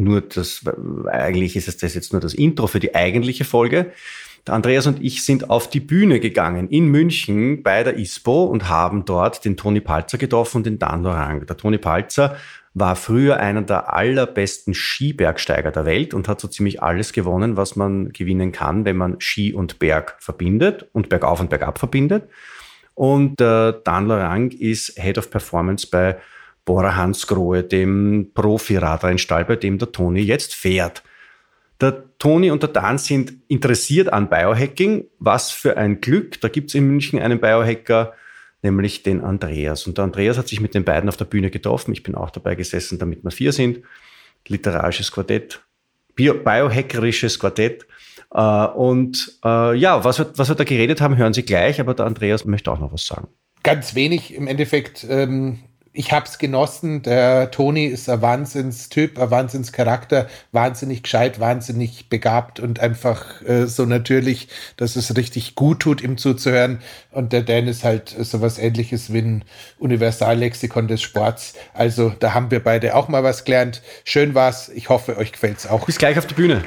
nur das, eigentlich ist es das jetzt nur das Intro für die eigentliche Folge. Der Andreas und ich sind auf die Bühne gegangen in München bei der ISPO und haben dort den Toni Palzer getroffen und den Dan Lorang. Der Toni Palzer war früher einer der allerbesten Skibergsteiger der Welt und hat so ziemlich alles gewonnen, was man gewinnen kann, wenn man Ski und Berg verbindet und Bergauf und Bergab verbindet. Und äh, Dan Lorang ist Head of Performance bei Bora Hansgrohe, dem Profi-Radrennstall, bei dem der Toni jetzt fährt. Der Toni und der Dan sind interessiert an Biohacking. Was für ein Glück. Da gibt es in München einen Biohacker, nämlich den Andreas. Und der Andreas hat sich mit den beiden auf der Bühne getroffen. Ich bin auch dabei gesessen, damit wir vier sind. Literarisches Quartett, Bio biohackerisches Quartett. Äh, und äh, ja, was wir, was wir da geredet haben, hören Sie gleich, aber der Andreas möchte auch noch was sagen. Ganz wenig im Endeffekt. Ähm ich habe es genossen. Der Toni ist ein Wahnsinnstyp, ein Wahnsinnscharakter, wahnsinnig gescheit, wahnsinnig begabt und einfach äh, so natürlich, dass es richtig gut tut, ihm zuzuhören. Und der Dan ist halt sowas ähnliches wie ein Universallexikon des Sports. Also da haben wir beide auch mal was gelernt. Schön war's. Ich hoffe, euch gefällt's auch. Bis gleich auf die Bühne.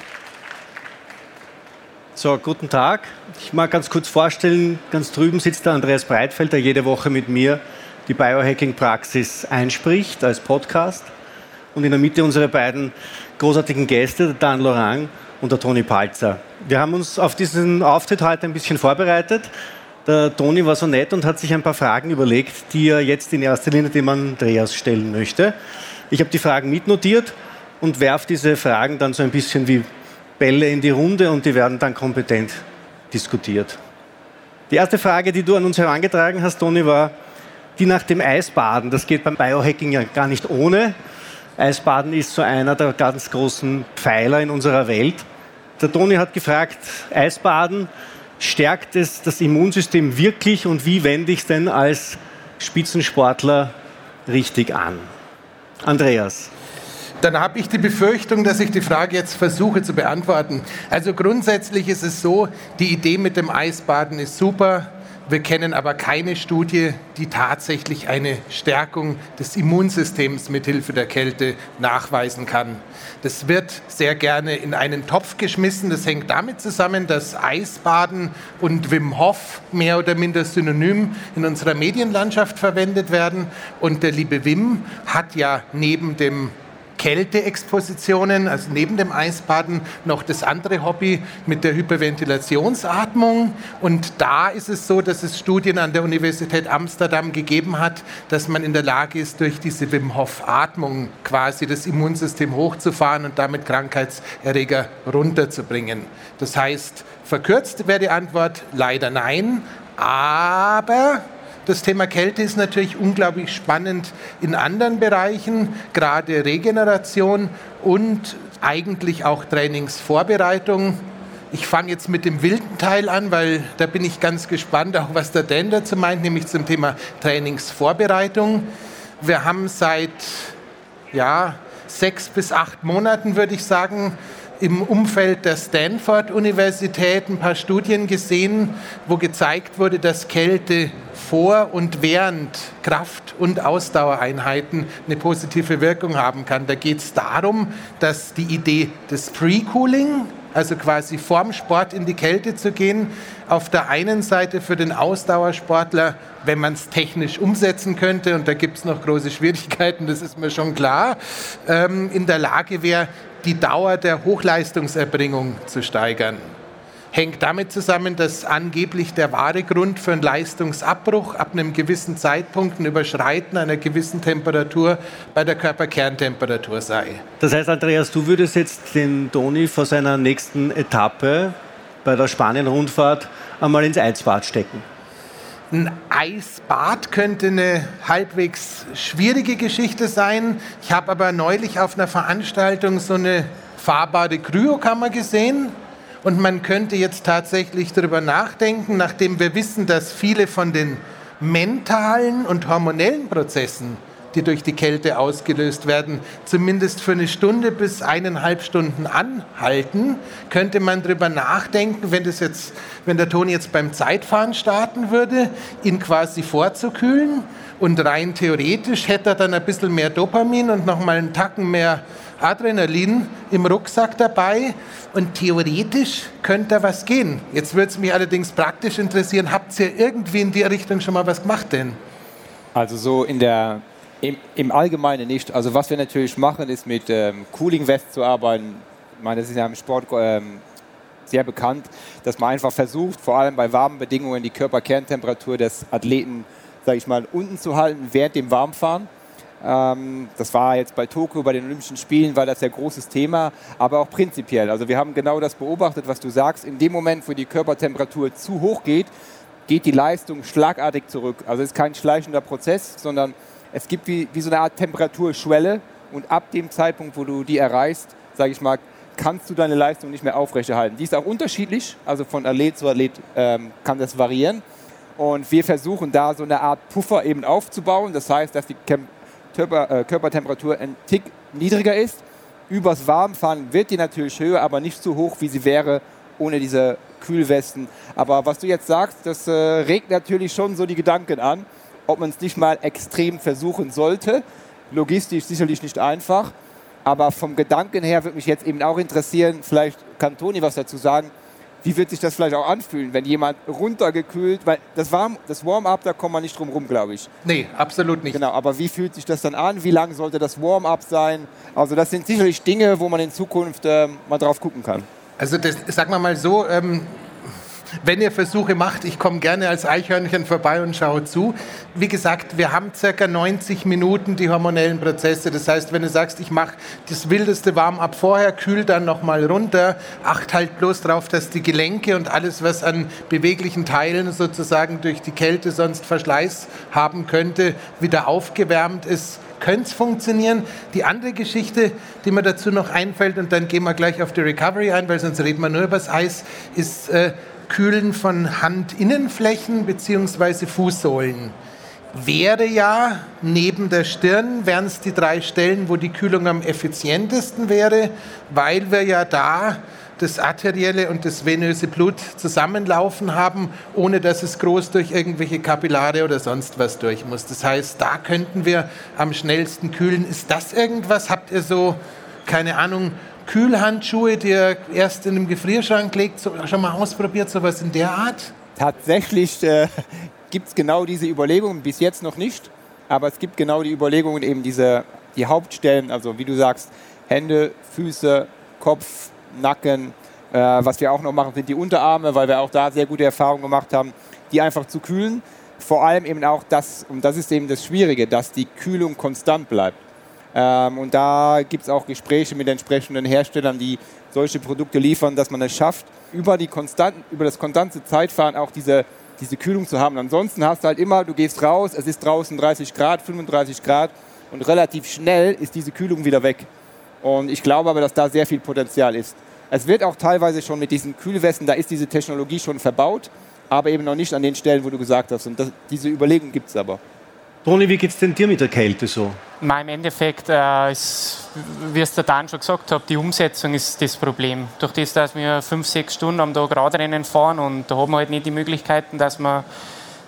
So, guten Tag. Ich mag ganz kurz vorstellen, ganz drüben sitzt der Andreas Breitfeld, der jede Woche mit mir die Biohacking-Praxis einspricht als Podcast. Und in der Mitte unsere beiden großartigen Gäste, der Dan Lorang und der Toni Palzer. Wir haben uns auf diesen Auftritt heute ein bisschen vorbereitet. Der Toni war so nett und hat sich ein paar Fragen überlegt, die er jetzt in erster Linie dem Andreas stellen möchte. Ich habe die Fragen mitnotiert und werfe diese Fragen dann so ein bisschen wie Bälle in die Runde und die werden dann kompetent diskutiert. Die erste Frage, die du an uns herangetragen hast, Toni, war, die nach dem Eisbaden, das geht beim Biohacking ja gar nicht ohne. Eisbaden ist so einer der ganz großen Pfeiler in unserer Welt. Der Toni hat gefragt, Eisbaden, stärkt es das Immunsystem wirklich und wie wende ich es denn als Spitzensportler richtig an? Andreas. Dann habe ich die Befürchtung, dass ich die Frage jetzt versuche zu beantworten. Also grundsätzlich ist es so, die Idee mit dem Eisbaden ist super. Wir kennen aber keine Studie, die tatsächlich eine Stärkung des Immunsystems mithilfe der Kälte nachweisen kann. Das wird sehr gerne in einen Topf geschmissen. Das hängt damit zusammen, dass Eisbaden und Wim Hof mehr oder minder synonym in unserer Medienlandschaft verwendet werden. Und der liebe Wim hat ja neben dem Kälteexpositionen, also neben dem Eisbaden noch das andere Hobby mit der Hyperventilationsatmung. Und da ist es so, dass es Studien an der Universität Amsterdam gegeben hat, dass man in der Lage ist, durch diese Wim Hof Atmung quasi das Immunsystem hochzufahren und damit Krankheitserreger runterzubringen. Das heißt, verkürzt wäre die Antwort leider nein, aber das Thema Kälte ist natürlich unglaublich spannend in anderen Bereichen, gerade Regeneration und eigentlich auch Trainingsvorbereitung. Ich fange jetzt mit dem wilden Teil an, weil da bin ich ganz gespannt, auch was der Dan dazu meint, nämlich zum Thema Trainingsvorbereitung. Wir haben seit ja, sechs bis acht Monaten, würde ich sagen, im Umfeld der Stanford-Universität ein paar Studien gesehen, wo gezeigt wurde, dass Kälte vor und während Kraft- und Ausdauereinheiten eine positive Wirkung haben kann. Da geht es darum, dass die Idee des Pre-Cooling also quasi vorm Sport in die Kälte zu gehen. Auf der einen Seite für den Ausdauersportler, wenn man es technisch umsetzen könnte, und da gibt es noch große Schwierigkeiten, das ist mir schon klar, ähm, in der Lage wäre, die Dauer der Hochleistungserbringung zu steigern hängt damit zusammen, dass angeblich der wahre Grund für einen Leistungsabbruch ab einem gewissen Zeitpunkt ein Überschreiten einer gewissen Temperatur bei der Körperkerntemperatur sei. Das heißt, Andreas, du würdest jetzt den Toni vor seiner nächsten Etappe bei der Spanien-Rundfahrt einmal ins Eisbad stecken. Ein Eisbad könnte eine halbwegs schwierige Geschichte sein. Ich habe aber neulich auf einer Veranstaltung so eine fahrbare Kryokammer gesehen und man könnte jetzt tatsächlich darüber nachdenken, nachdem wir wissen, dass viele von den mentalen und hormonellen Prozessen, die durch die Kälte ausgelöst werden, zumindest für eine Stunde bis eineinhalb Stunden anhalten, könnte man darüber nachdenken, wenn, das jetzt, wenn der Ton jetzt beim Zeitfahren starten würde, ihn quasi vorzukühlen. Und rein theoretisch hätte er dann ein bisschen mehr Dopamin und nochmal einen Tacken mehr Adrenalin im Rucksack dabei und theoretisch könnte da was gehen. Jetzt würde es mich allerdings praktisch interessieren, habt ihr irgendwie in die Richtung schon mal was gemacht denn? Also so in der, im, im Allgemeinen nicht. Also was wir natürlich machen, ist mit ähm, Cooling West zu arbeiten. Ich meine, das ist ja im Sport ähm, sehr bekannt, dass man einfach versucht, vor allem bei warmen Bedingungen die Körperkerntemperatur des Athleten, sage ich mal, unten zu halten während dem Warmfahren. Ähm, das war jetzt bei Tokio, bei den Olympischen Spielen, war das ja großes Thema, aber auch prinzipiell. Also wir haben genau das beobachtet, was du sagst. In dem Moment, wo die Körpertemperatur zu hoch geht, geht die Leistung schlagartig zurück. Also es ist kein schleichender Prozess, sondern es gibt wie, wie so eine Art Temperaturschwelle und ab dem Zeitpunkt, wo du die erreichst, sage ich mal, kannst du deine Leistung nicht mehr aufrechterhalten. Die ist auch unterschiedlich, also von Athlet zu Athlet ähm, kann das variieren. Und wir versuchen da so eine Art Puffer eben aufzubauen. Das heißt, dass die äh, Körpertemperatur ein Tick niedriger ist. Übers Warmfahren wird die natürlich höher, aber nicht so hoch, wie sie wäre ohne diese Kühlwesten. Aber was du jetzt sagst, das äh, regt natürlich schon so die Gedanken an, ob man es nicht mal extrem versuchen sollte. Logistisch sicherlich nicht einfach, aber vom Gedanken her würde mich jetzt eben auch interessieren, vielleicht kann Toni was dazu sagen, wie wird sich das vielleicht auch anfühlen, wenn jemand runtergekühlt, weil das, Warm, das Warm-up, da kommt man nicht drum rum, glaube ich. Nee, absolut nicht. Genau, aber wie fühlt sich das dann an? Wie lang sollte das Warm-up sein? Also das sind sicherlich Dinge, wo man in Zukunft äh, mal drauf gucken kann. Also das, sagen wir mal so, ähm, wenn ihr Versuche macht, ich komme gerne als Eichhörnchen vorbei und schaue zu. Wie gesagt, wir haben circa 90 Minuten die hormonellen Prozesse. Das heißt, wenn du sagst, ich mache das wildeste Warm-up vorher, kühl dann nochmal runter, acht halt bloß darauf, dass die Gelenke und alles, was an beweglichen Teilen sozusagen durch die Kälte sonst Verschleiß haben könnte, wieder aufgewärmt ist könnte es funktionieren. Die andere Geschichte, die mir dazu noch einfällt, und dann gehen wir gleich auf die Recovery ein, weil sonst reden wir nur über das Eis, ist, äh, Kühlen von Handinnenflächen bzw. Fußsohlen. Wäre ja neben der Stirn, wären es die drei Stellen, wo die Kühlung am effizientesten wäre, weil wir ja da das arterielle und das venöse Blut zusammenlaufen haben, ohne dass es groß durch irgendwelche Kapillare oder sonst was durch muss. Das heißt, da könnten wir am schnellsten kühlen. Ist das irgendwas? Habt ihr so, keine Ahnung, Kühlhandschuhe, die ihr erst in einem Gefrierschrank legt, so, schon mal ausprobiert, sowas in der Art? Tatsächlich äh, gibt es genau diese Überlegungen, bis jetzt noch nicht, aber es gibt genau die Überlegungen, eben diese, die Hauptstellen, also wie du sagst, Hände, Füße, Kopf, Nacken. Äh, was wir auch noch machen, sind die Unterarme, weil wir auch da sehr gute Erfahrungen gemacht haben, die einfach zu kühlen. Vor allem eben auch das, und das ist eben das Schwierige, dass die Kühlung konstant bleibt. Ähm, und da gibt es auch Gespräche mit entsprechenden Herstellern, die solche Produkte liefern, dass man es schafft, über, die konstanten, über das konstante Zeitfahren auch diese, diese Kühlung zu haben. Ansonsten hast du halt immer, du gehst raus, es ist draußen 30 Grad, 35 Grad und relativ schnell ist diese Kühlung wieder weg. Und ich glaube aber, dass da sehr viel Potenzial ist. Es wird auch teilweise schon mit diesen Kühlwesten, da ist diese Technologie schon verbaut, aber eben noch nicht an den Stellen, wo du gesagt hast. Und das, diese Überlegung gibt es aber. Toni, wie geht es denn dir mit der Kälte so? Im Endeffekt, äh, ist, wie es der Dan schon gesagt hat, die Umsetzung ist das Problem. Durch das, dass wir fünf, sechs Stunden am Tag Radrennen fahren und da haben wir halt nicht die Möglichkeiten, dass man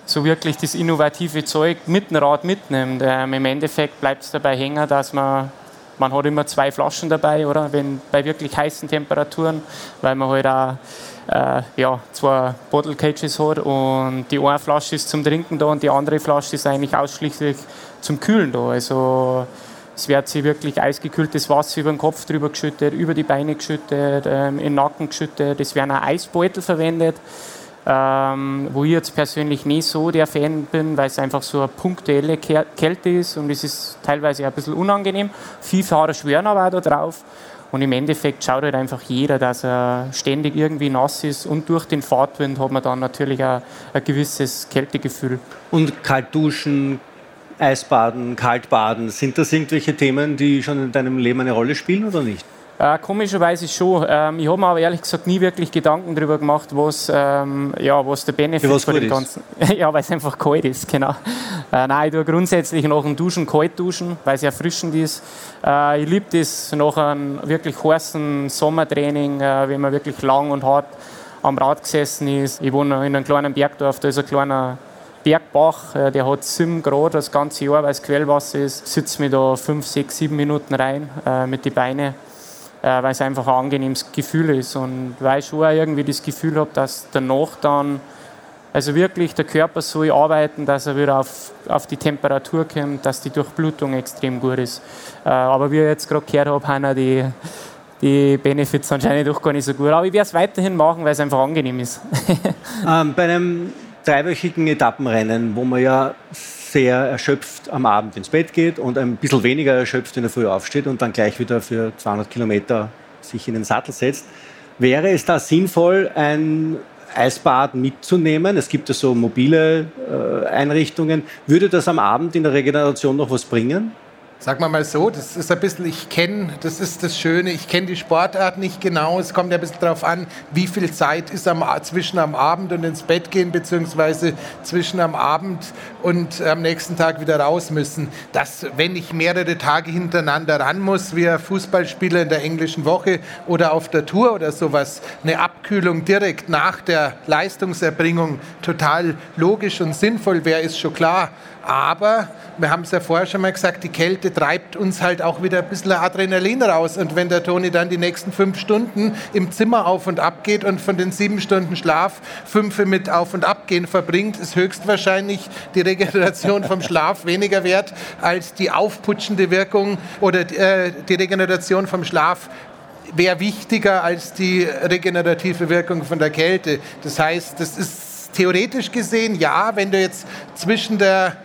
so wirklich das innovative Zeug mit dem Rad mitnimmt. Ähm, Im Endeffekt bleibt es dabei hängen, dass man man hat immer zwei Flaschen dabei, oder? Wenn bei wirklich heißen Temperaturen, weil man halt auch äh, ja, zwei Bottle Cages hat und die eine Flasche ist zum Trinken da und die andere Flasche ist eigentlich ausschließlich zum Kühlen da. Also es wird sich wirklich eisgekühltes Wasser über den Kopf drüber geschüttet, über die Beine geschüttet, ähm, in den Nacken geschüttet. Es werden auch Eisbeutel verwendet, ähm, wo ich jetzt persönlich nicht so der Fan bin, weil es einfach so eine punktuelle Kälte ist und es ist teilweise ein bisschen unangenehm. Viele Fahrer schwören aber auch da drauf. Und im Endeffekt schaut halt einfach jeder, dass er ständig irgendwie nass ist und durch den Fahrtwind hat man dann natürlich auch ein gewisses Kältegefühl. Und kalt duschen, Eisbaden, Kaltbaden, sind das irgendwelche Themen, die schon in deinem Leben eine Rolle spielen oder nicht? Äh, komischerweise schon. Ähm, ich habe mir aber ehrlich gesagt nie wirklich Gedanken darüber gemacht, was, ähm, ja, was der Benefit von dem Ganzen ist. ja, weil es einfach kalt ist, genau. Äh, nein, ich tue grundsätzlich nach dem Duschen kalt duschen, weil es erfrischend ist. Äh, ich liebe das nach einem wirklich heißen Sommertraining, äh, wenn man wirklich lang und hart am Rad gesessen ist. Ich wohne in einem kleinen Bergdorf, da ist ein kleiner Bergbach, äh, der hat 7 Grad das ganze Jahr, weil es Quellwasser ist. Sitze mir da 5, 6, 7 Minuten rein äh, mit den Beinen, weil es einfach ein angenehmes Gefühl ist. Und weil ich schon irgendwie das Gefühl habe, dass danach dann, also wirklich der Körper so arbeiten, dass er wieder auf, auf die Temperatur kommt, dass die Durchblutung extrem gut ist. Äh, aber wie ich jetzt gerade gehört habe, haben die die Benefits anscheinend doch gar nicht so gut. Aber ich werde es weiterhin machen, weil es einfach angenehm ist. ähm, bei einem dreiwöchigen Etappenrennen, wo man ja sehr erschöpft am Abend ins Bett geht und ein bisschen weniger erschöpft in der Früh aufsteht und dann gleich wieder für 200 Kilometer sich in den Sattel setzt. Wäre es da sinnvoll, ein Eisbad mitzunehmen? Es gibt ja so mobile äh, Einrichtungen. Würde das am Abend in der Regeneration noch was bringen? Sagen wir mal so, das ist ein bisschen, ich kenne, das ist das Schöne, ich kenne die Sportart nicht genau. Es kommt ja ein bisschen darauf an, wie viel Zeit ist am, zwischen am Abend und ins Bett gehen, beziehungsweise zwischen am Abend und am nächsten Tag wieder raus müssen. Dass, wenn ich mehrere Tage hintereinander ran muss, wie ein Fußballspieler in der englischen Woche oder auf der Tour oder sowas, eine Abkühlung direkt nach der Leistungserbringung total logisch und sinnvoll wäre, ist schon klar. Aber wir haben es ja vorher schon mal gesagt, die Kälte treibt uns halt auch wieder ein bisschen Adrenalin raus. Und wenn der Toni dann die nächsten fünf Stunden im Zimmer auf und ab geht und von den sieben Stunden Schlaf fünf mit Auf- und Abgehen verbringt, ist höchstwahrscheinlich die Regeneration vom Schlaf weniger wert als die aufputschende Wirkung oder äh, die Regeneration vom Schlaf wäre wichtiger als die regenerative Wirkung von der Kälte. Das heißt, das ist theoretisch gesehen, ja, wenn du jetzt zwischen der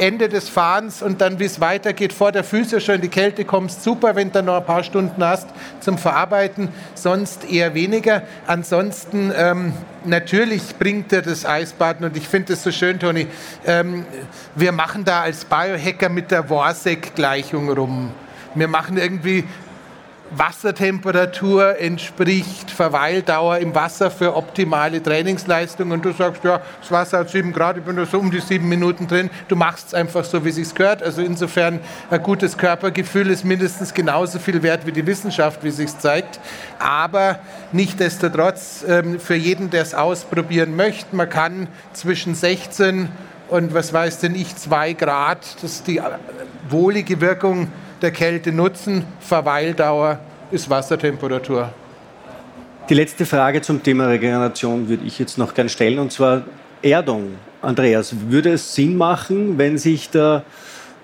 Ende des Fahrens und dann, wie es weitergeht, vor der Füße schon in die Kälte kommst, super, wenn du noch ein paar Stunden hast zum Verarbeiten, sonst eher weniger. Ansonsten, ähm, natürlich bringt dir das Eisbaden und ich finde es so schön, Toni, ähm, wir machen da als Biohacker mit der Worsek-Gleichung rum. Wir machen irgendwie Wassertemperatur entspricht Verweildauer im Wasser für optimale Trainingsleistung und du sagst, ja, das Wasser hat 7 Grad, ich bin da so um die sieben Minuten drin, du machst es einfach so, wie es sich gehört. Also insofern ein gutes Körpergefühl ist mindestens genauso viel wert wie die Wissenschaft, wie es sich zeigt. Aber nichtdestotrotz, ähm, für jeden, der es ausprobieren möchte, man kann zwischen 16 und was weiß denn ich, 2 Grad, das ist die wohlige Wirkung der Kälte nutzen. Verweildauer ist Wassertemperatur. Die letzte Frage zum Thema Regeneration würde ich jetzt noch gerne stellen, und zwar Erdung. Andreas, würde es Sinn machen, wenn sich der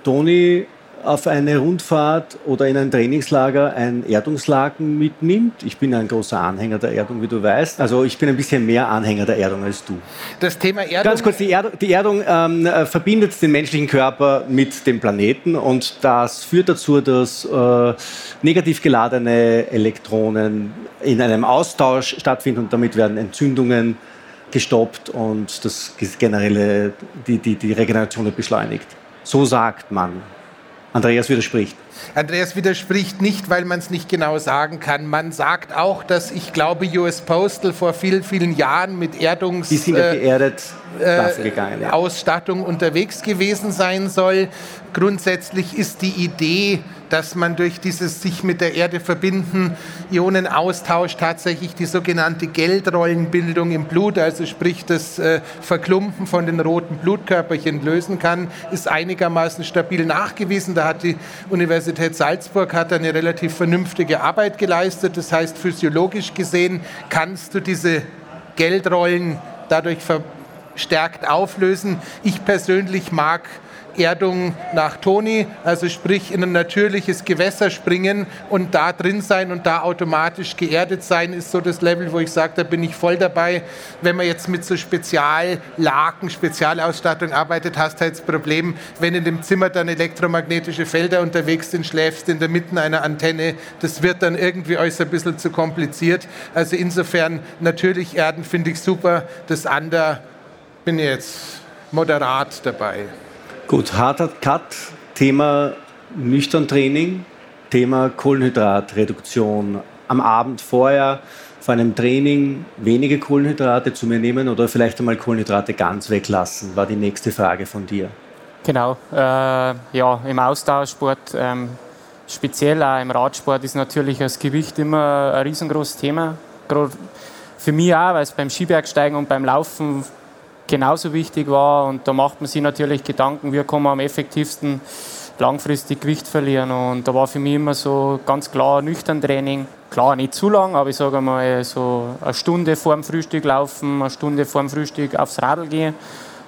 Toni auf eine Rundfahrt oder in ein Trainingslager ein Erdungslaken mitnimmt. Ich bin ein großer Anhänger der Erdung, wie du weißt. Also ich bin ein bisschen mehr Anhänger der Erdung als du. Das Thema Erdung. Ganz kurz, die, Erd die Erdung ähm, äh, verbindet den menschlichen Körper mit dem Planeten und das führt dazu, dass äh, negativ geladene Elektronen in einem Austausch stattfinden und damit werden Entzündungen gestoppt und das generelle, die, die, die Regeneration beschleunigt. So sagt man. Andreas widerspricht. Andreas widerspricht nicht, weil man es nicht genau sagen kann. Man sagt auch, dass ich glaube, US Postal vor vielen, vielen Jahren mit Erdungs... Die sind ja äh, geerdet äh, ja. Ausstattung unterwegs gewesen sein soll. Grundsätzlich ist die Idee, dass man durch dieses sich mit der Erde verbinden, Ionenaustausch tatsächlich die sogenannte Geldrollenbildung im Blut, also sprich das äh, Verklumpen von den roten Blutkörperchen lösen kann, ist einigermaßen stabil nachgewiesen. Da hat die Universität Salzburg hat eine relativ vernünftige Arbeit geleistet. Das heißt, physiologisch gesehen kannst du diese Geldrollen dadurch verstärkt auflösen. Ich persönlich mag Erdung nach Toni, also sprich in ein natürliches Gewässer springen und da drin sein und da automatisch geerdet sein, ist so das Level, wo ich sage, da bin ich voll dabei. Wenn man jetzt mit so Speziallaken, Spezialausstattung arbeitet, hast du halt das Problem, wenn in dem Zimmer dann elektromagnetische Felder unterwegs sind, schläfst in der Mitte einer Antenne, das wird dann irgendwie euch ein bisschen zu kompliziert. Also insofern natürlich Erden finde ich super, das andere bin jetzt moderat dabei. Gut, harter Cut, Thema nüchtern Training, Thema Kohlenhydratreduktion. Am Abend vorher vor einem Training wenige Kohlenhydrate zu mir nehmen oder vielleicht einmal Kohlenhydrate ganz weglassen, war die nächste Frage von dir. Genau, äh, ja, im Austauschsport, ähm, speziell auch im Radsport, ist natürlich das Gewicht immer ein riesengroßes Thema. Für mich auch, weil es beim Skibergsteigen und beim Laufen genauso wichtig war. Und da macht man sich natürlich Gedanken, wie kann man am effektivsten langfristig Gewicht verlieren. Und da war für mich immer so ganz klar nüchtern Training. Klar, nicht zu lang, aber ich sage mal so eine Stunde vor dem Frühstück laufen, eine Stunde vor dem Frühstück aufs Radl gehen.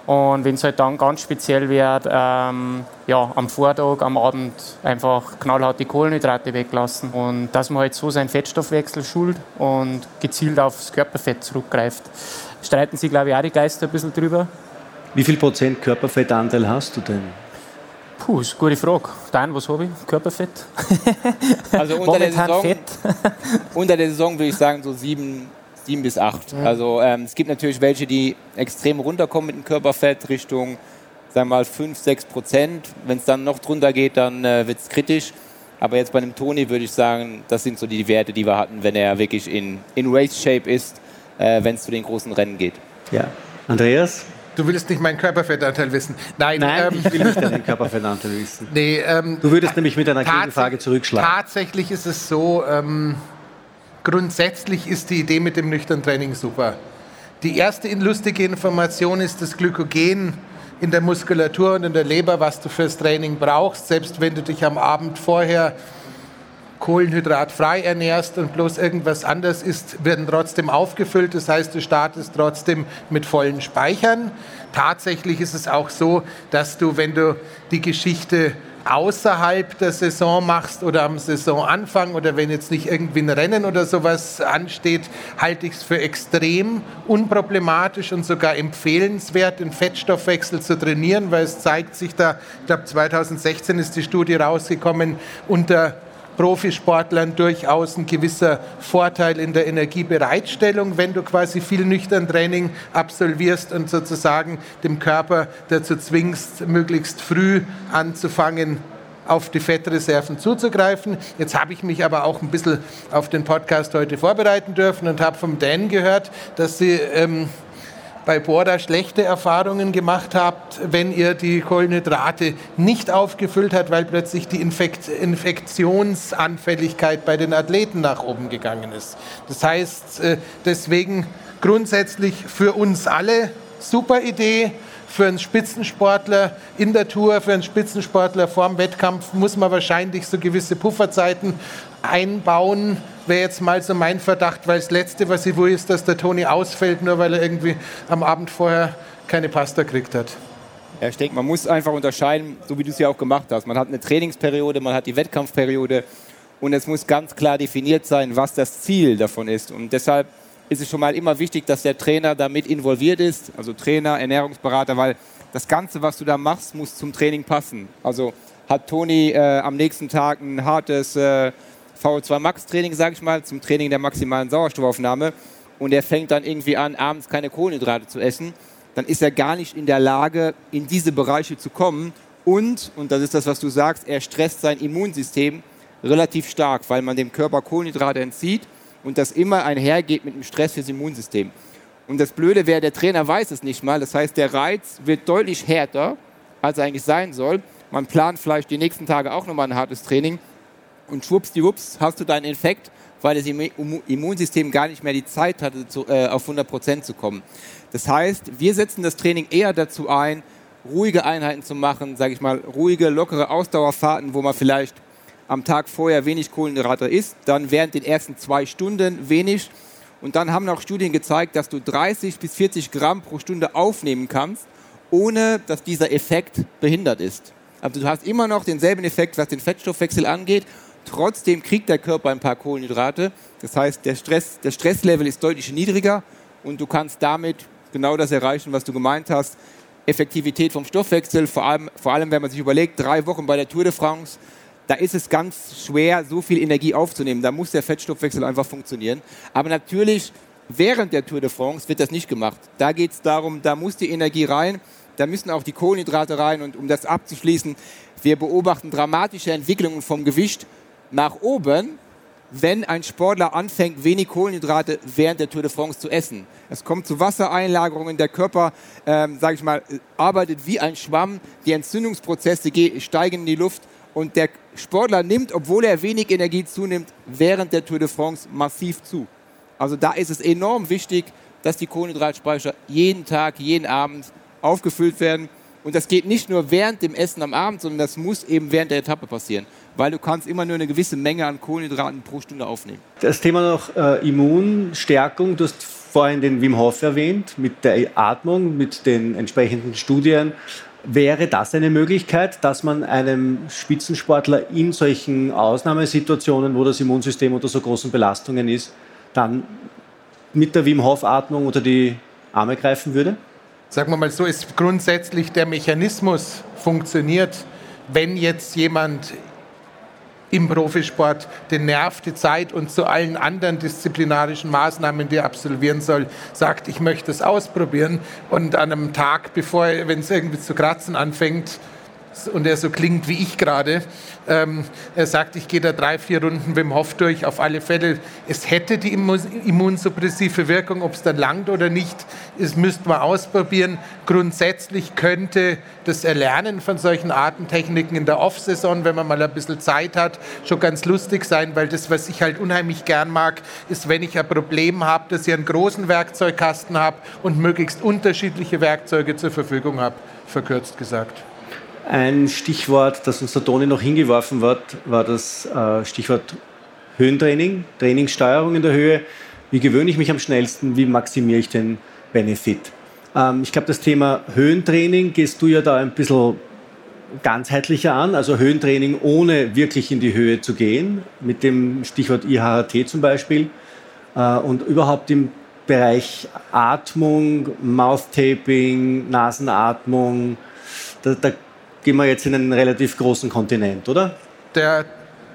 Und wenn es halt dann ganz speziell wird, ähm, ja, am Vortag, am Abend einfach knallhart die Kohlenhydrate weglassen. Und dass man halt so seinen Fettstoffwechsel schult und gezielt aufs Körperfett zurückgreift streiten sich, glaube ich, auch die Geister ein bisschen drüber. Wie viel Prozent Körperfettanteil hast du denn? Puh, ist eine gute Frage. Dein, was habe ich? Körperfett? Also unter der, Saison, Fett. unter der Saison würde ich sagen so sieben, sieben bis acht. Mhm. Also ähm, es gibt natürlich welche, die extrem runterkommen mit dem Körperfett Richtung, sagen wir mal, fünf, sechs Prozent. Wenn es dann noch drunter geht, dann äh, wird es kritisch. Aber jetzt bei einem Toni würde ich sagen, das sind so die Werte, die wir hatten, wenn er wirklich in, in Race-Shape ist äh, wenn es zu den großen Rennen geht. Ja. Andreas? Du willst nicht meinen Körperfettanteil wissen. Nein, Nein ähm, ich will nicht deinen Körperfettanteil wissen. Nee, ähm, du würdest nämlich mit einer Gegenfrage zurückschlagen. Tatsächlich ist es so, ähm, grundsätzlich ist die Idee mit dem nüchternen Training super. Die erste lustige Information ist das Glykogen in der Muskulatur und in der Leber, was du fürs Training brauchst, selbst wenn du dich am Abend vorher kohlenhydratfrei ernährst und bloß irgendwas anderes isst, werden trotzdem aufgefüllt. Das heißt, du startest trotzdem mit vollen Speichern. Tatsächlich ist es auch so, dass du, wenn du die Geschichte außerhalb der Saison machst oder am Saisonanfang oder wenn jetzt nicht irgendwie ein Rennen oder sowas ansteht, halte ich es für extrem unproblematisch und sogar empfehlenswert, den Fettstoffwechsel zu trainieren, weil es zeigt sich da, ich glaube 2016 ist die Studie rausgekommen, unter Profisportlern durchaus ein gewisser Vorteil in der Energiebereitstellung, wenn du quasi viel nüchtern Training absolvierst und sozusagen dem Körper dazu zwingst, möglichst früh anzufangen, auf die Fettreserven zuzugreifen. Jetzt habe ich mich aber auch ein bisschen auf den Podcast heute vorbereiten dürfen und habe vom Dan gehört, dass sie ähm, bei Bora schlechte Erfahrungen gemacht habt, wenn ihr die Kohlenhydrate nicht aufgefüllt habt, weil plötzlich die Infekt Infektionsanfälligkeit bei den Athleten nach oben gegangen ist. Das heißt, äh, deswegen grundsätzlich für uns alle super Idee. Für einen Spitzensportler in der Tour, für einen Spitzensportler vorm Wettkampf muss man wahrscheinlich so gewisse Pufferzeiten einbauen, wäre jetzt mal so mein Verdacht, weil das Letzte, was ich will, ist, dass der Toni ausfällt, nur weil er irgendwie am Abend vorher keine Pasta gekriegt hat. Ja, ich denke, man muss einfach unterscheiden, so wie du es ja auch gemacht hast. Man hat eine Trainingsperiode, man hat die Wettkampfperiode und es muss ganz klar definiert sein, was das Ziel davon ist. Und deshalb ist es schon mal immer wichtig, dass der Trainer damit involviert ist, also Trainer, Ernährungsberater, weil das Ganze, was du da machst, muss zum Training passen. Also hat Toni äh, am nächsten Tag ein hartes äh, VO2 Max Training, sage ich mal, zum Training der maximalen Sauerstoffaufnahme und er fängt dann irgendwie an, abends keine Kohlenhydrate zu essen, dann ist er gar nicht in der Lage, in diese Bereiche zu kommen. Und, und das ist das, was du sagst, er stresst sein Immunsystem relativ stark, weil man dem Körper Kohlenhydrate entzieht und das immer einhergeht mit einem Stress fürs Immunsystem. Und das Blöde wäre, der Trainer weiß es nicht mal. Das heißt, der Reiz wird deutlich härter, als er eigentlich sein soll. Man plant vielleicht die nächsten Tage auch nochmal ein hartes Training. Und schwuppsdiwupps hast du deinen Infekt, weil das Immunsystem gar nicht mehr die Zeit hatte, äh, auf 100 Prozent zu kommen. Das heißt, wir setzen das Training eher dazu ein, ruhige Einheiten zu machen, sage ich mal, ruhige, lockere Ausdauerfahrten, wo man vielleicht am Tag vorher wenig Kohlenhydrate isst, dann während den ersten zwei Stunden wenig. Und dann haben auch Studien gezeigt, dass du 30 bis 40 Gramm pro Stunde aufnehmen kannst, ohne dass dieser Effekt behindert ist. Also du hast immer noch denselben Effekt, was den Fettstoffwechsel angeht. Trotzdem kriegt der Körper ein paar Kohlenhydrate. Das heißt, der, Stress, der Stresslevel ist deutlich niedriger und du kannst damit genau das erreichen, was du gemeint hast. Effektivität vom Stoffwechsel, vor allem, vor allem wenn man sich überlegt, drei Wochen bei der Tour de France, da ist es ganz schwer, so viel Energie aufzunehmen. Da muss der Fettstoffwechsel einfach funktionieren. Aber natürlich, während der Tour de France wird das nicht gemacht. Da geht es darum, da muss die Energie rein, da müssen auch die Kohlenhydrate rein. Und um das abzuschließen, wir beobachten dramatische Entwicklungen vom Gewicht nach oben, wenn ein Sportler anfängt, wenig Kohlenhydrate während der Tour de France zu essen. Es kommt zu Wassereinlagerungen, der Körper, ähm, sage ich mal, arbeitet wie ein Schwamm, die Entzündungsprozesse steigen in die Luft und der Sportler nimmt, obwohl er wenig Energie zunimmt, während der Tour de France massiv zu. Also da ist es enorm wichtig, dass die Kohlenhydratspeicher jeden Tag, jeden Abend aufgefüllt werden. Und das geht nicht nur während dem Essen am Abend, sondern das muss eben während der Etappe passieren weil du kannst immer nur eine gewisse Menge an Kohlenhydraten pro Stunde aufnehmen. Das Thema noch äh, Immunstärkung, du hast vorhin den Wim Hof erwähnt, mit der Atmung, mit den entsprechenden Studien. Wäre das eine Möglichkeit, dass man einem Spitzensportler in solchen Ausnahmesituationen, wo das Immunsystem unter so großen Belastungen ist, dann mit der Wim Hof Atmung unter die Arme greifen würde? Sagen wir mal so, ist grundsätzlich der Mechanismus funktioniert, wenn jetzt jemand im Profisport den Nerv, die Zeit und zu allen anderen disziplinarischen Maßnahmen, die er absolvieren soll, sagt, ich möchte es ausprobieren. Und an einem Tag, bevor, wenn es irgendwie zu kratzen anfängt, und er so klingt wie ich gerade. Ähm, er sagt, ich gehe da drei, vier Runden Wim Hof durch. Auf alle Fälle, es hätte die immunsuppressive Wirkung, ob es dann langt oder nicht, das müsste man ausprobieren. Grundsätzlich könnte das Erlernen von solchen Atemtechniken in der Off-Saison, wenn man mal ein bisschen Zeit hat, schon ganz lustig sein, weil das, was ich halt unheimlich gern mag, ist, wenn ich ein Problem habe, dass ich einen großen Werkzeugkasten habe und möglichst unterschiedliche Werkzeuge zur Verfügung habe, verkürzt gesagt. Ein Stichwort, das uns der Toni noch hingeworfen hat, war das äh, Stichwort Höhentraining, Trainingssteuerung in der Höhe. Wie gewöhne ich mich am schnellsten? Wie maximiere ich den Benefit? Ähm, ich glaube, das Thema Höhentraining gehst du ja da ein bisschen ganzheitlicher an, also Höhentraining ohne wirklich in die Höhe zu gehen, mit dem Stichwort IHHT zum Beispiel. Äh, und überhaupt im Bereich Atmung, Mouth-Taping, Nasenatmung, da, da gehen wir jetzt in einen relativ großen Kontinent, oder? Der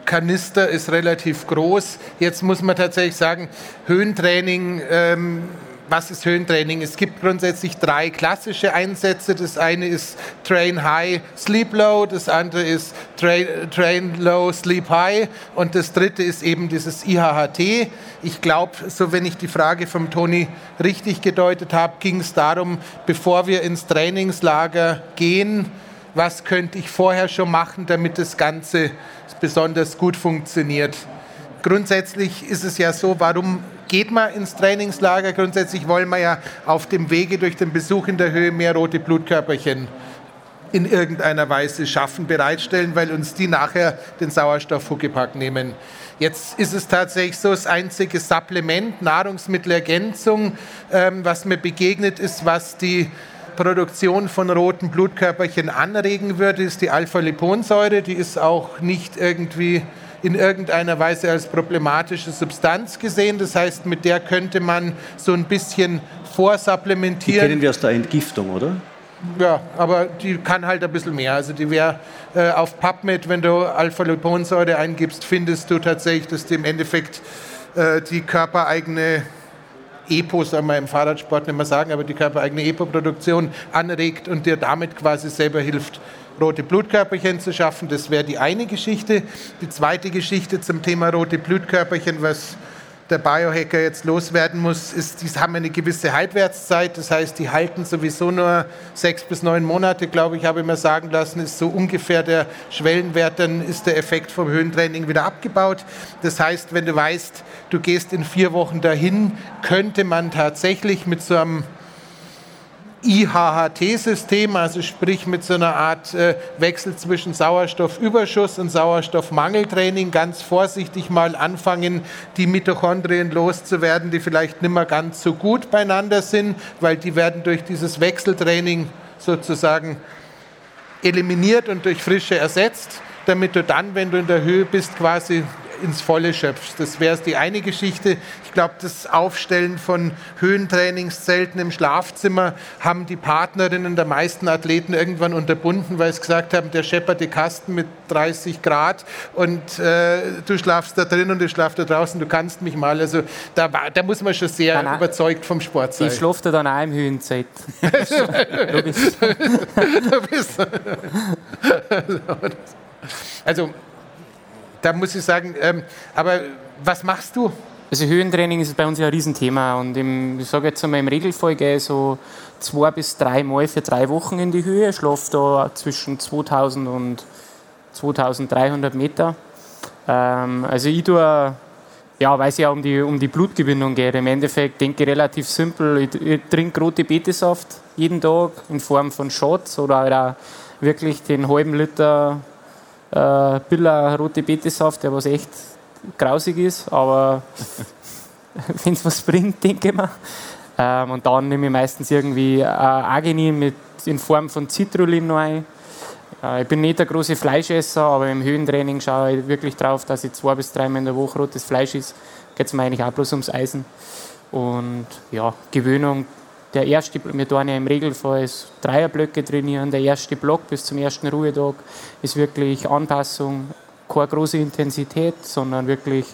Kanister ist relativ groß. Jetzt muss man tatsächlich sagen, Höhentraining, ähm, was ist Höhentraining? Es gibt grundsätzlich drei klassische Einsätze. Das eine ist Train High, Sleep Low, das andere ist Train, Train Low, Sleep High und das dritte ist eben dieses IHHT. Ich glaube, so wenn ich die Frage vom Toni richtig gedeutet habe, ging es darum, bevor wir ins Trainingslager gehen, was könnte ich vorher schon machen, damit das Ganze besonders gut funktioniert. Grundsätzlich ist es ja so, warum geht man ins Trainingslager? Grundsätzlich wollen wir ja auf dem Wege durch den Besuch in der Höhe mehr rote Blutkörperchen in irgendeiner Weise schaffen, bereitstellen, weil uns die nachher den Sauerstoff Huckepack nehmen. Jetzt ist es tatsächlich so, das einzige Supplement, Nahrungsmittelergänzung, ähm, was mir begegnet ist, was die Produktion von roten Blutkörperchen anregen würde, ist die Alpha-Liponsäure. Die ist auch nicht irgendwie in irgendeiner Weise als problematische Substanz gesehen. Das heißt, mit der könnte man so ein bisschen vorsupplementieren. Die kennen wir aus der Entgiftung, oder? Ja, aber die kann halt ein bisschen mehr. Also die wäre äh, auf PubMed, wenn du Alpha-Liponsäure eingibst, findest du tatsächlich, dass die im Endeffekt äh, die körpereigene EPO, soll man im Fahrradsport nicht mehr sagen, aber die körpereigene EPO-Produktion anregt und dir damit quasi selber hilft, rote Blutkörperchen zu schaffen. Das wäre die eine Geschichte. Die zweite Geschichte zum Thema rote Blutkörperchen, was der Biohacker jetzt loswerden muss, ist, die haben eine gewisse Halbwertszeit. Das heißt, die halten sowieso nur sechs bis neun Monate, glaube ich, habe ich mir sagen lassen, ist so ungefähr der Schwellenwert. Dann ist der Effekt vom Höhentraining wieder abgebaut. Das heißt, wenn du weißt, du gehst in vier Wochen dahin, könnte man tatsächlich mit so einem IHHT-System, also sprich mit so einer Art äh, Wechsel zwischen Sauerstoffüberschuss und Sauerstoffmangeltraining, ganz vorsichtig mal anfangen, die Mitochondrien loszuwerden, die vielleicht nicht mehr ganz so gut beieinander sind, weil die werden durch dieses Wechseltraining sozusagen eliminiert und durch frische ersetzt, damit du dann, wenn du in der Höhe bist, quasi ins Volle schöpfst. Das wäre die eine Geschichte. Ich glaube, das Aufstellen von Höhentrainingszelten im Schlafzimmer haben die Partnerinnen der meisten Athleten irgendwann unterbunden, weil sie gesagt haben, der scheppert die Kasten mit 30 Grad und äh, du schlafst da drin und ich schlafe da draußen, du kannst mich mal. Also da, da muss man schon sehr nein, nein. überzeugt vom Sport sein. Ich schlafe dann auch im Höhenzelt. also da muss ich sagen, ähm, aber was machst du? Also Höhentraining ist bei uns ja ein Riesenthema und im, ich sage jetzt einmal im Regelfall gehe ich so zwei bis drei Mal für drei Wochen in die Höhe, schlafe da zwischen 2000 und 2300 Meter. Ähm, also ich tue, ja, weil es ja um die, um die Blutgewinnung geht. Im Endeffekt denke ich relativ simpel, ich, ich trinke rote Betesaft jeden Tag in Form von Shots oder auch wirklich den halben Liter äh, Billa rote Betesaft, der was echt grausig ist, aber wenn es was bringt, denke ich mal. Ähm, und dann nehme ich meistens irgendwie äh, Arginin mit, in Form von Citrullin noch ein. Äh, ich bin nicht der große Fleischesser, aber im Höhentraining schaue ich wirklich darauf, dass ich zwei bis dreimal in der Woche rotes Fleisch ist. Geht es mir eigentlich auch bloß ums Eisen. Und ja, Gewöhnung der erste, wir tun ja im Regelfall Dreierblöcke trainieren. Der erste Block bis zum ersten Ruhetag ist wirklich Anpassung, keine große Intensität, sondern wirklich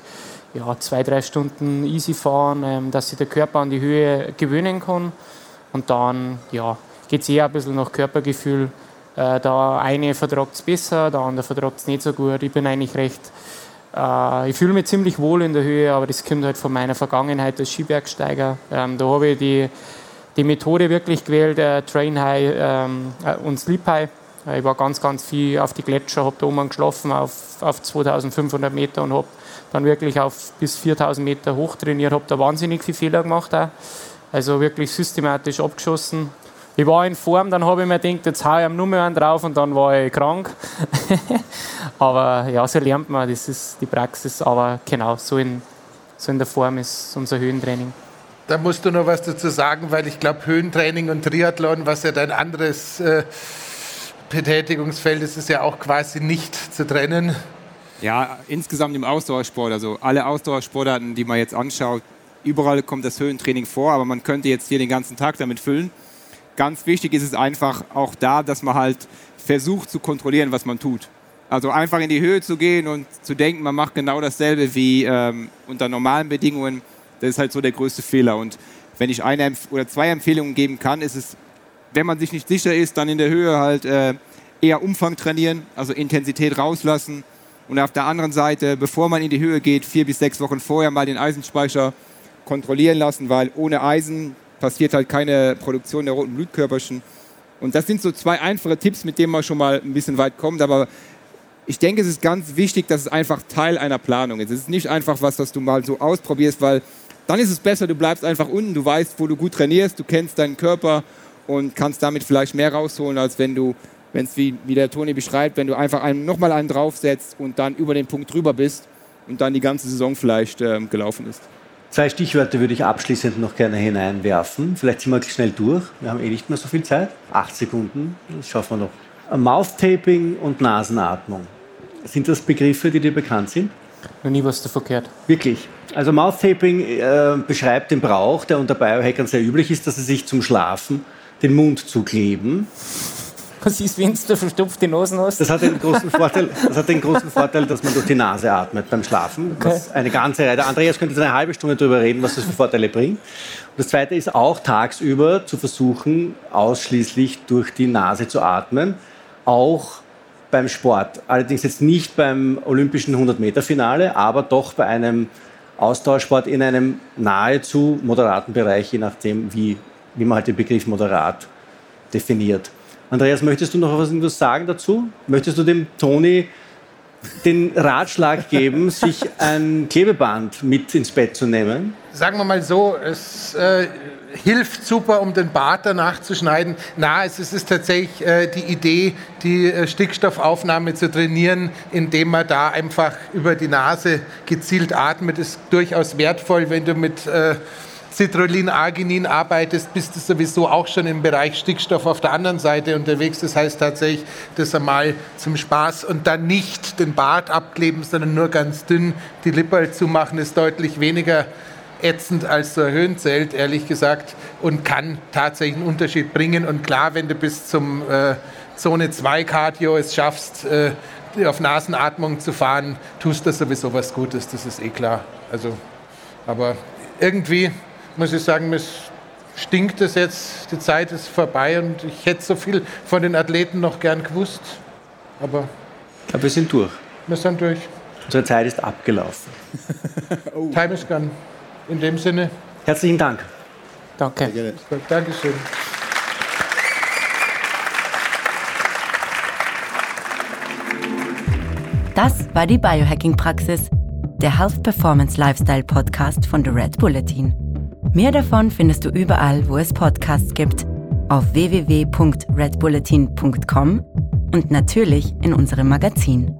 ja, zwei, drei Stunden easy fahren, ähm, dass sich der Körper an die Höhe gewöhnen kann. Und dann ja, geht es eher ein bisschen nach Körpergefühl. Äh, der eine vertragt es besser, der andere vertragt es nicht so gut. Ich bin eigentlich recht, äh, ich fühle mich ziemlich wohl in der Höhe, aber das kommt halt von meiner Vergangenheit als Skibergsteiger. Ähm, da habe ich die die Methode wirklich gewählt, äh, Train High ähm, äh, und Sleep High. Äh, ich war ganz, ganz viel auf die Gletscher, habe da oben geschlafen auf, auf 2500 Meter und habe dann wirklich auf bis 4000 Meter hoch trainiert, habe da wahnsinnig viele Fehler gemacht. Auch. Also wirklich systematisch abgeschossen. Ich war in Form, dann habe ich mir gedacht, jetzt haue ich am Nummer einen drauf und dann war ich krank. aber ja, so lernt man, das ist die Praxis. Aber genau, so in, so in der Form ist unser Höhentraining. Da musst du noch was dazu sagen, weil ich glaube, Höhentraining und Triathlon, was ja dein anderes äh, Betätigungsfeld ist, ist ja auch quasi nicht zu trennen. Ja, insgesamt im Ausdauersport, also alle Ausdauersportarten, die man jetzt anschaut, überall kommt das Höhentraining vor, aber man könnte jetzt hier den ganzen Tag damit füllen. Ganz wichtig ist es einfach auch da, dass man halt versucht zu kontrollieren, was man tut. Also einfach in die Höhe zu gehen und zu denken, man macht genau dasselbe wie ähm, unter normalen Bedingungen, das ist halt so der größte Fehler. Und wenn ich eine oder zwei Empfehlungen geben kann, ist es, wenn man sich nicht sicher ist, dann in der Höhe halt äh, eher Umfang trainieren, also Intensität rauslassen. Und auf der anderen Seite, bevor man in die Höhe geht, vier bis sechs Wochen vorher mal den Eisenspeicher kontrollieren lassen, weil ohne Eisen passiert halt keine Produktion der roten Blutkörperchen. Und das sind so zwei einfache Tipps, mit denen man schon mal ein bisschen weit kommt. Aber ich denke, es ist ganz wichtig, dass es einfach Teil einer Planung ist. Es ist nicht einfach was, was du mal so ausprobierst, weil dann ist es besser, du bleibst einfach unten, du weißt, wo du gut trainierst, du kennst deinen Körper und kannst damit vielleicht mehr rausholen, als wenn du, wenn es wie, wie der Toni beschreibt, wenn du einfach einen, nochmal einen draufsetzt und dann über den Punkt drüber bist und dann die ganze Saison vielleicht äh, gelaufen ist. Zwei Stichworte würde ich abschließend noch gerne hineinwerfen. Vielleicht sind wir schnell durch. Wir haben eh nicht mehr so viel Zeit. Acht Sekunden, das schaffen wir noch. Mouth-Taping und Nasenatmung. Sind das Begriffe, die dir bekannt sind? Noch nie was davon gehört. Wirklich? Also Mouth-Taping äh, beschreibt den Brauch, der unter Biohackern sehr üblich ist, dass sie sich zum Schlafen den Mund zukleben. Was ist, wenn du verstopfte Nasen hast? Das hat den großen Vorteil, das hat den großen Vorteil dass man durch die Nase atmet beim Schlafen. Okay. eine ganze Reihe. Andreas könnte jetzt eine halbe Stunde darüber reden, was das für Vorteile bringt. Und das Zweite ist auch tagsüber zu versuchen, ausschließlich durch die Nase zu atmen. Auch beim Sport. Allerdings jetzt nicht beim olympischen 100-Meter-Finale, aber doch bei einem Austauschsport in einem nahezu moderaten Bereich, je nachdem, wie, wie man halt den Begriff moderat definiert. Andreas, möchtest du noch was sagen dazu? Möchtest du dem Toni den Ratschlag geben, sich ein Klebeband mit ins Bett zu nehmen? Sagen wir mal so, es äh, hilft super, um den Bart danach zu schneiden. Na, es ist, tatsächlich äh, die Idee, die äh, Stickstoffaufnahme zu trainieren, indem man da einfach über die Nase gezielt atmet, ist durchaus wertvoll, wenn du mit äh, Citrullin, Arginin arbeitest, bist du sowieso auch schon im Bereich Stickstoff auf der anderen Seite unterwegs. Das heißt tatsächlich, das einmal zum Spaß und dann nicht den Bart abkleben, sondern nur ganz dünn die Lippe zu machen, ist deutlich weniger ätzend als so ein Höhenzelt, ehrlich gesagt, und kann tatsächlich einen Unterschied bringen. Und klar, wenn du bis zum äh, Zone 2 Cardio es schaffst, äh, auf Nasenatmung zu fahren, tust du sowieso was Gutes, das ist eh klar. Also, aber irgendwie muss ich sagen, es stinkt es jetzt, die Zeit ist vorbei und ich hätte so viel von den Athleten noch gern gewusst. Aber, aber wir sind durch. Wir sind durch. Unsere Zeit ist abgelaufen. oh. Time is gone. In dem Sinne. Herzlichen Dank. Danke. Dankeschön. Das war die Biohacking-Praxis, der Health Performance Lifestyle Podcast von The Red Bulletin. Mehr davon findest du überall, wo es Podcasts gibt, auf www.redbulletin.com und natürlich in unserem Magazin.